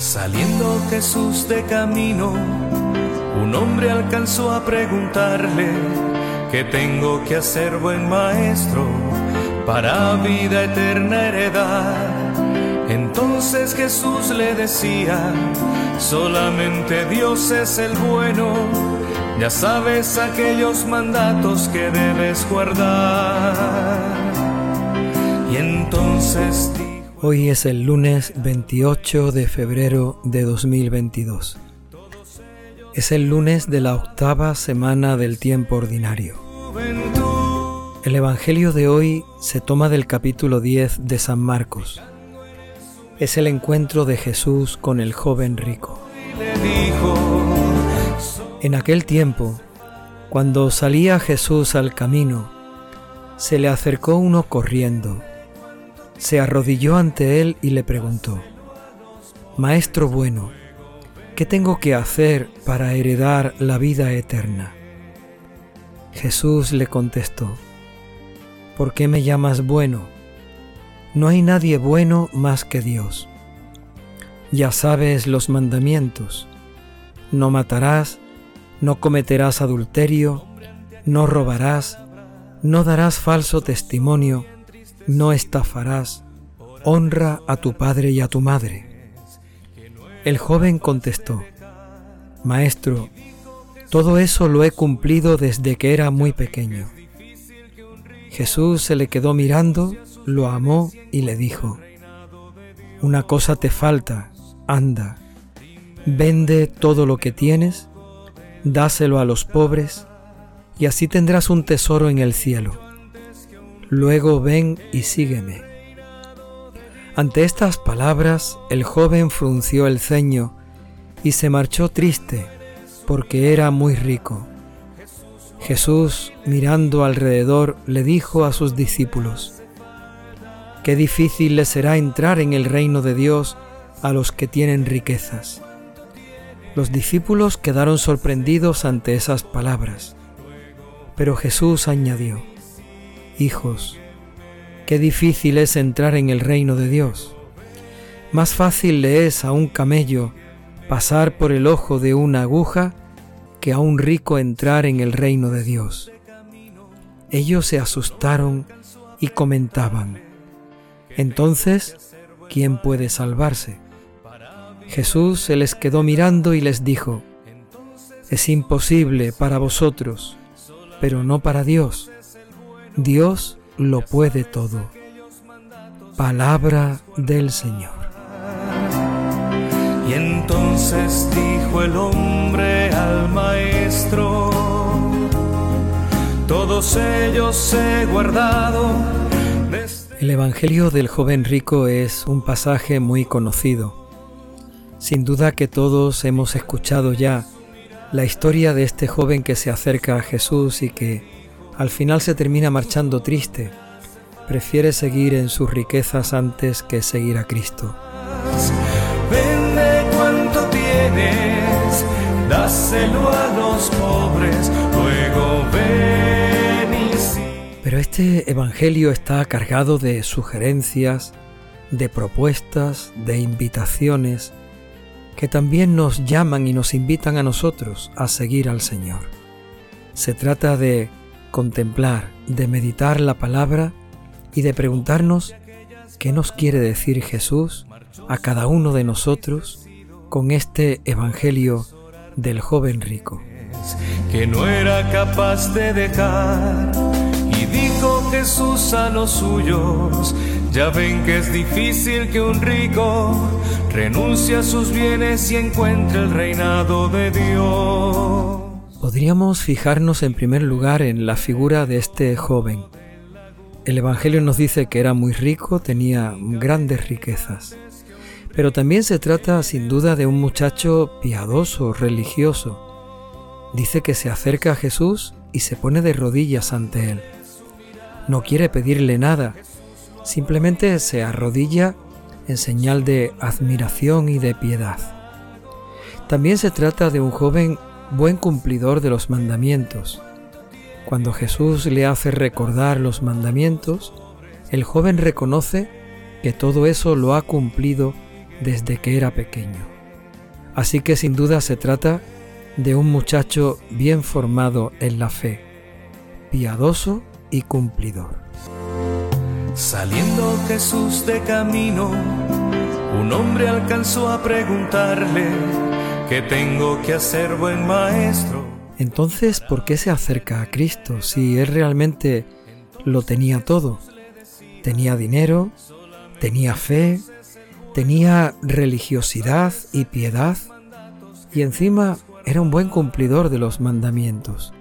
Saliendo Jesús de camino, un hombre alcanzó a preguntarle, ¿qué tengo que hacer, buen maestro, para vida eterna heredar? Entonces Jesús le decía, solamente Dios es el bueno, ya sabes aquellos mandatos que debes guardar. Y entonces Hoy es el lunes 28 de febrero de 2022. Es el lunes de la octava semana del tiempo ordinario. El Evangelio de hoy se toma del capítulo 10 de San Marcos. Es el encuentro de Jesús con el joven rico. En aquel tiempo, cuando salía Jesús al camino, se le acercó uno corriendo se arrodilló ante él y le preguntó, Maestro bueno, ¿qué tengo que hacer para heredar la vida eterna? Jesús le contestó, ¿por qué me llamas bueno? No hay nadie bueno más que Dios. Ya sabes los mandamientos. No matarás, no cometerás adulterio, no robarás, no darás falso testimonio, no estafarás, honra a tu padre y a tu madre. El joven contestó, Maestro, todo eso lo he cumplido desde que era muy pequeño. Jesús se le quedó mirando, lo amó y le dijo, Una cosa te falta, anda, vende todo lo que tienes, dáselo a los pobres, y así tendrás un tesoro en el cielo Luego ven y sígueme. Ante estas palabras el joven frunció el ceño y se marchó triste porque era muy rico. Jesús, mirando alrededor, le dijo a sus discípulos, Qué difícil le será entrar en el reino de Dios a los que tienen riquezas. Los discípulos quedaron sorprendidos ante esas palabras, pero Jesús añadió, Hijos, qué difícil es entrar en el reino de Dios. Más fácil le es a un camello pasar por el ojo de una aguja que a un rico entrar en el reino de Dios. Ellos se asustaron y comentaban, entonces, ¿quién puede salvarse? Jesús se les quedó mirando y les dijo, es imposible para vosotros, pero no para Dios Dios lo puede todo. Palabra del Señor. Y entonces dijo el hombre al maestro, todos ellos he guardado. El Evangelio del joven rico es un pasaje muy conocido. Sin duda que todos hemos escuchado ya la historia de este joven que se acerca a Jesús y que al final se termina marchando triste. Prefiere seguir en sus riquezas antes que seguir a Cristo. Vende cuanto tienes, dáselo a los pobres, luego ven y Pero este Evangelio está cargado de sugerencias, de propuestas, de invitaciones, que también nos llaman y nos invitan a nosotros a seguir al Señor. Se trata de contemplar, de meditar la palabra y de preguntarnos qué nos quiere decir Jesús a cada uno de nosotros con este Evangelio del joven rico. Que no era capaz de dejar y dijo Jesús a los suyos, ya ven que es difícil que un rico renuncie a sus bienes y encuentre el reinado de Dios. Podríamos fijarnos en primer lugar en la figura de este joven. El Evangelio nos dice que era muy rico, tenía grandes riquezas, pero también se trata sin duda de un muchacho piadoso, religioso. Dice que se acerca a Jesús y se pone de rodillas ante él. No quiere pedirle nada, simplemente se arrodilla en señal de admiración y de piedad. También se trata de un joven buen cumplidor de los mandamientos. Cuando Jesús le hace recordar los mandamientos, el joven reconoce que todo eso lo ha cumplido desde que era pequeño. Así que sin duda se trata de un muchacho bien formado en la fe, piadoso y cumplidor. Saliendo Jesús de camino, un hombre alcanzó a preguntarle, ¿qué tengo que hacer, buen maestro? Entonces, ¿por qué se acerca a Cristo si él realmente lo tenía todo? Tenía dinero, tenía fe, tenía religiosidad y piedad, y encima era un buen cumplidor de los mandamientos.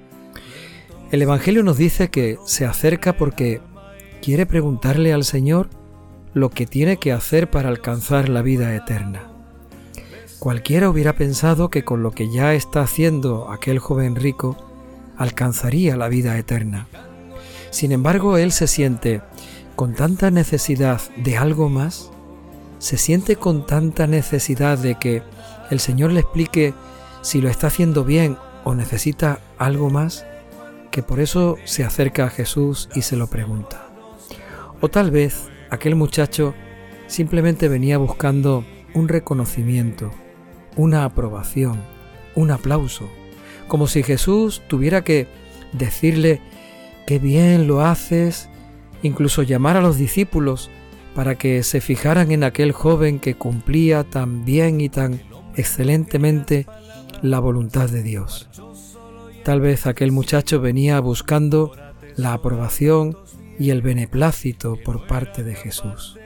El Evangelio nos dice que se acerca porque quiere preguntarle al Señor lo que tiene que hacer para alcanzar la vida eterna. Cualquiera hubiera pensado que con lo que ya está haciendo aquel joven rico alcanzaría la vida eterna. Sin embargo, él se siente con tanta necesidad de algo más, se siente con tanta necesidad de que el Señor le explique si lo está haciendo bien o necesita algo más, que por eso se acerca a Jesús y se lo pregunta. O tal vez aquel muchacho simplemente venía buscando un reconocimiento, una aprobación, un aplauso, como si Jesús tuviera que decirle qué bien lo haces, incluso llamar a los discípulos para que se fijaran en aquel joven que cumplía tan bien y tan excelentemente la voluntad de Dios. Tal vez aquel muchacho venía buscando la aprobación y el beneplácito por parte de Jesús,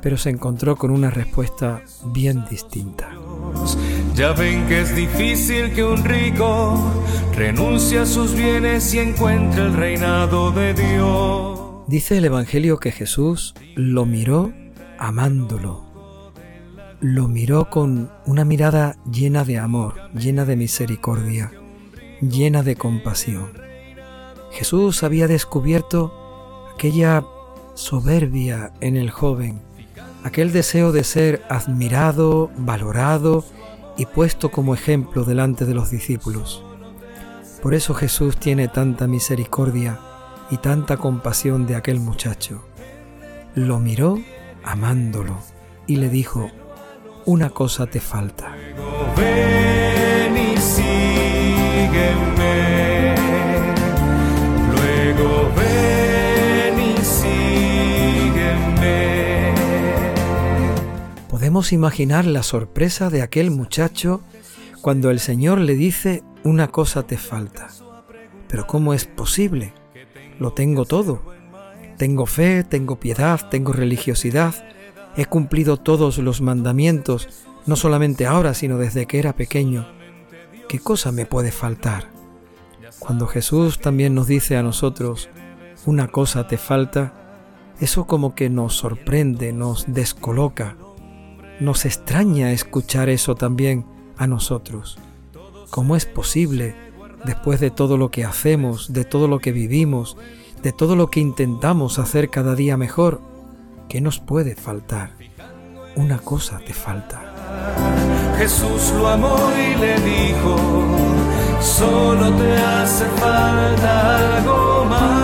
pero se encontró con una respuesta bien distinta. Ya ven que es difícil que un rico renuncie a sus bienes y encuentre el reinado de Dios. Dice el Evangelio que Jesús lo miró amándolo, lo miró con una mirada llena de amor, llena de misericordia, llena de compasión. Jesús había descubierto aquella soberbia en el joven, aquel deseo de ser admirado, valorado y puesto como ejemplo delante de los discípulos. Por eso Jesús tiene tanta misericordia y tanta compasión de aquel muchacho. Lo miró amándolo y le dijo, una cosa te falta. Podemos imaginar la sorpresa de aquel muchacho cuando el Señor le dice una cosa te falta. Pero ¿cómo es posible? Lo tengo todo. Tengo fe, tengo piedad, tengo religiosidad, He cumplido todos los mandamientos, no solamente ahora, sino desde que era pequeño. ¿Qué cosa me puede faltar? Cuando Jesús también nos dice a nosotros, una cosa te falta, eso como que nos sorprende, nos descoloca, nos extraña escuchar eso también a nosotros. ¿Cómo es posible, después de todo lo que hacemos, de todo lo que vivimos, de todo lo que intentamos hacer cada día mejor, ¿Qué nos puede faltar? Una cosa te falta. Jesús lo amó y le dijo, solo te hace falta algo más.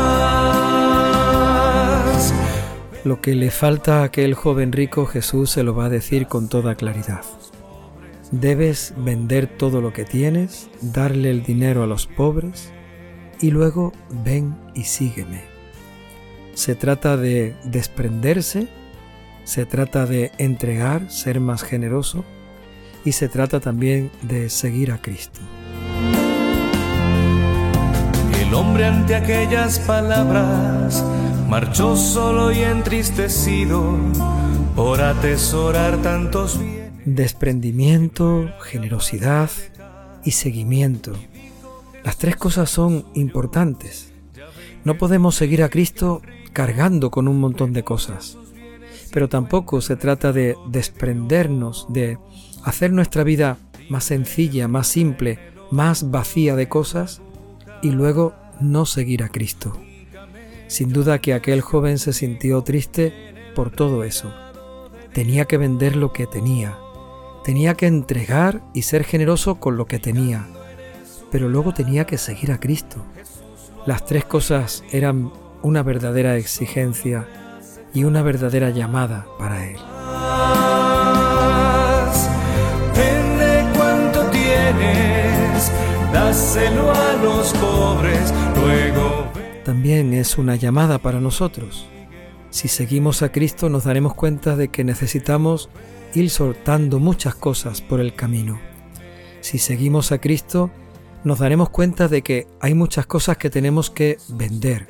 Lo que le falta a aquel joven rico Jesús se lo va a decir con toda claridad. Debes vender todo lo que tienes, darle el dinero a los pobres y luego ven y sígueme se trata de desprenderse, se trata de entregar, ser más generoso y se trata también de seguir a Cristo. El hombre ante aquellas palabras marchó solo y entristecido por atesorar tantos. Desprendimiento, generosidad y seguimiento. Las tres cosas son importantes. No podemos seguir a Cristo cargando con un montón de cosas. Pero tampoco se trata de desprendernos, de hacer nuestra vida más sencilla, más simple, más vacía de cosas y luego no seguir a Cristo. Sin duda que aquel joven se sintió triste por todo eso. Tenía que vender lo que tenía. Tenía que entregar y ser generoso con lo que tenía. Pero luego tenía que seguir a Cristo. Las tres cosas eran una verdadera exigencia y una verdadera llamada para él. cuánto tienes, dáselo a los pobres, luego también es una llamada para nosotros. Si seguimos a Cristo nos daremos cuenta de que necesitamos ir soltando muchas cosas por el camino. Si seguimos a Cristo nos daremos cuenta de que hay muchas cosas que tenemos que vender,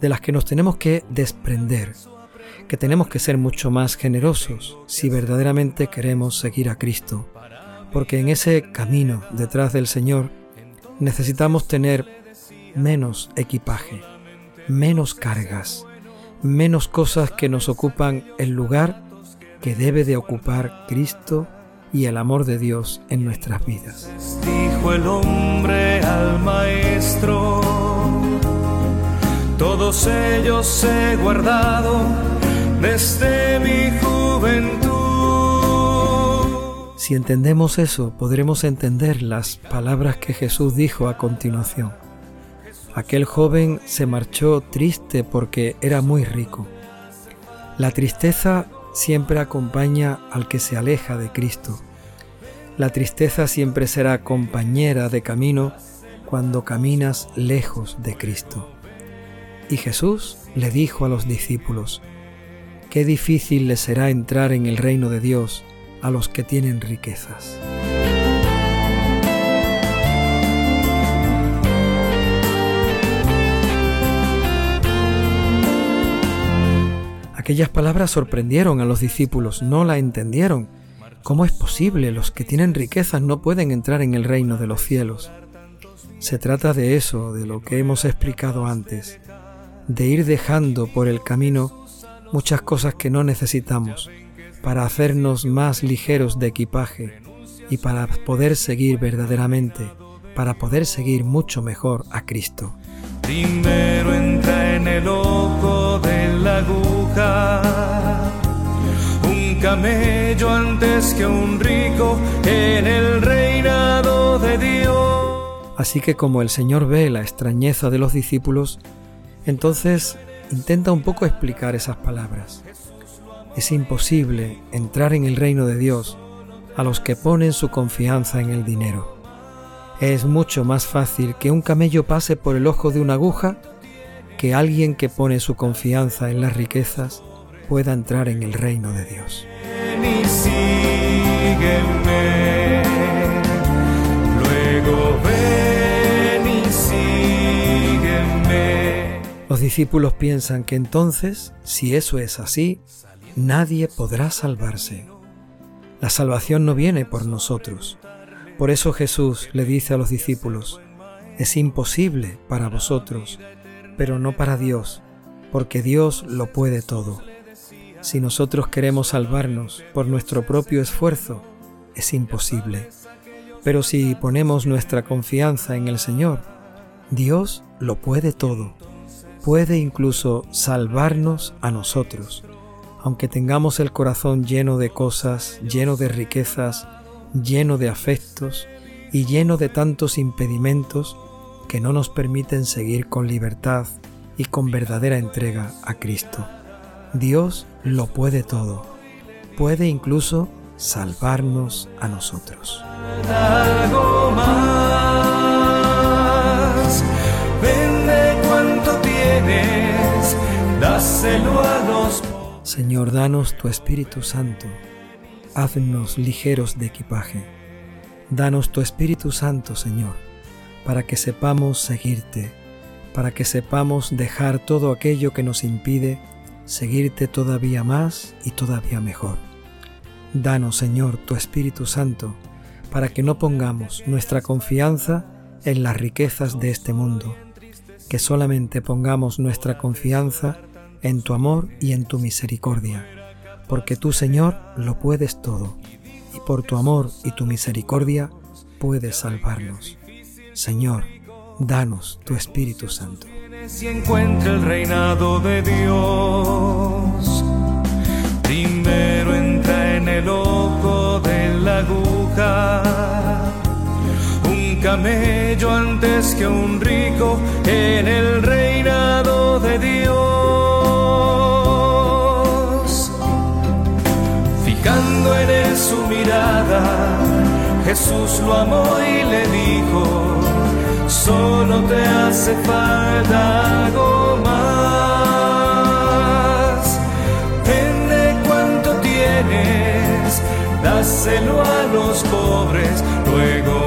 de las que nos tenemos que desprender, que tenemos que ser mucho más generosos si verdaderamente queremos seguir a Cristo, porque en ese camino detrás del Señor necesitamos tener menos equipaje, menos cargas, menos cosas que nos ocupan el lugar que debe de ocupar Cristo y el amor de Dios en nuestras vidas. Dijo el hombre al maestro, todos ellos he guardado desde mi juventud. Si entendemos eso, podremos entender las palabras que Jesús dijo a continuación. Aquel joven se marchó triste porque era muy rico. La tristeza siempre acompaña al que se aleja de Cristo. La tristeza siempre será compañera de camino cuando caminas lejos de Cristo. Y Jesús le dijo a los discípulos, qué difícil les será entrar en el reino de Dios a los que tienen riquezas. Aquellas palabras sorprendieron a los discípulos, no la entendieron. ¿Cómo es posible? Los que tienen riquezas no pueden entrar en el reino de los cielos. Se trata de eso, de lo que hemos explicado antes, de ir dejando por el camino muchas cosas que no necesitamos para hacernos más ligeros de equipaje y para poder seguir verdaderamente, para poder seguir mucho mejor a Cristo. Primero entra en el ojo de la un camello antes que un rico en el reinado de Dios. Así que como el Señor ve la extrañeza de los discípulos, entonces intenta un poco explicar esas palabras. Es imposible entrar en el reino de Dios a los que ponen su confianza en el dinero. Es mucho más fácil que un camello pase por el ojo de una aguja que alguien que pone su confianza en las riquezas pueda entrar en el reino de Dios. luego Los discípulos piensan que entonces, si eso es así, nadie podrá salvarse. La salvación no viene por nosotros, por eso Jesús le dice a los discípulos, es imposible para vosotros, pero no para Dios, porque Dios lo puede todo. Si nosotros queremos salvarnos por nuestro propio esfuerzo, es imposible. Pero si ponemos nuestra confianza en el Señor, Dios lo puede todo. Puede incluso salvarnos a nosotros, aunque tengamos el corazón lleno de cosas, lleno de riquezas, lleno de afectos y lleno de tantos impedimentos que no nos permiten seguir con libertad y con verdadera entrega a Cristo. Dios lo puede todo, puede incluso salvarnos a nosotros. Señor, danos tu Espíritu Santo haznos ligeros de equipaje. Danos tu Espíritu Santo, Señor, para que sepamos seguirte, para que sepamos dejar todo aquello que nos impide seguirte todavía más y todavía mejor. Danos, Señor, tu Espíritu Santo, para que no pongamos nuestra confianza en las riquezas de este mundo, que solamente pongamos nuestra confianza en tu amor y en tu misericordia porque tú, Señor, lo puedes todo, y por tu amor y tu misericordia puedes salvarnos. Señor, danos tu Espíritu Santo. Si encuentra el reinado de Dios, primero entra en el ojo de la aguja. Un camello antes que un rico en el reinado de Dios. en su mirada, Jesús lo amó y le dijo, solo te hace falta algo más. Vende cuanto tienes, dáselo a los pobres, luego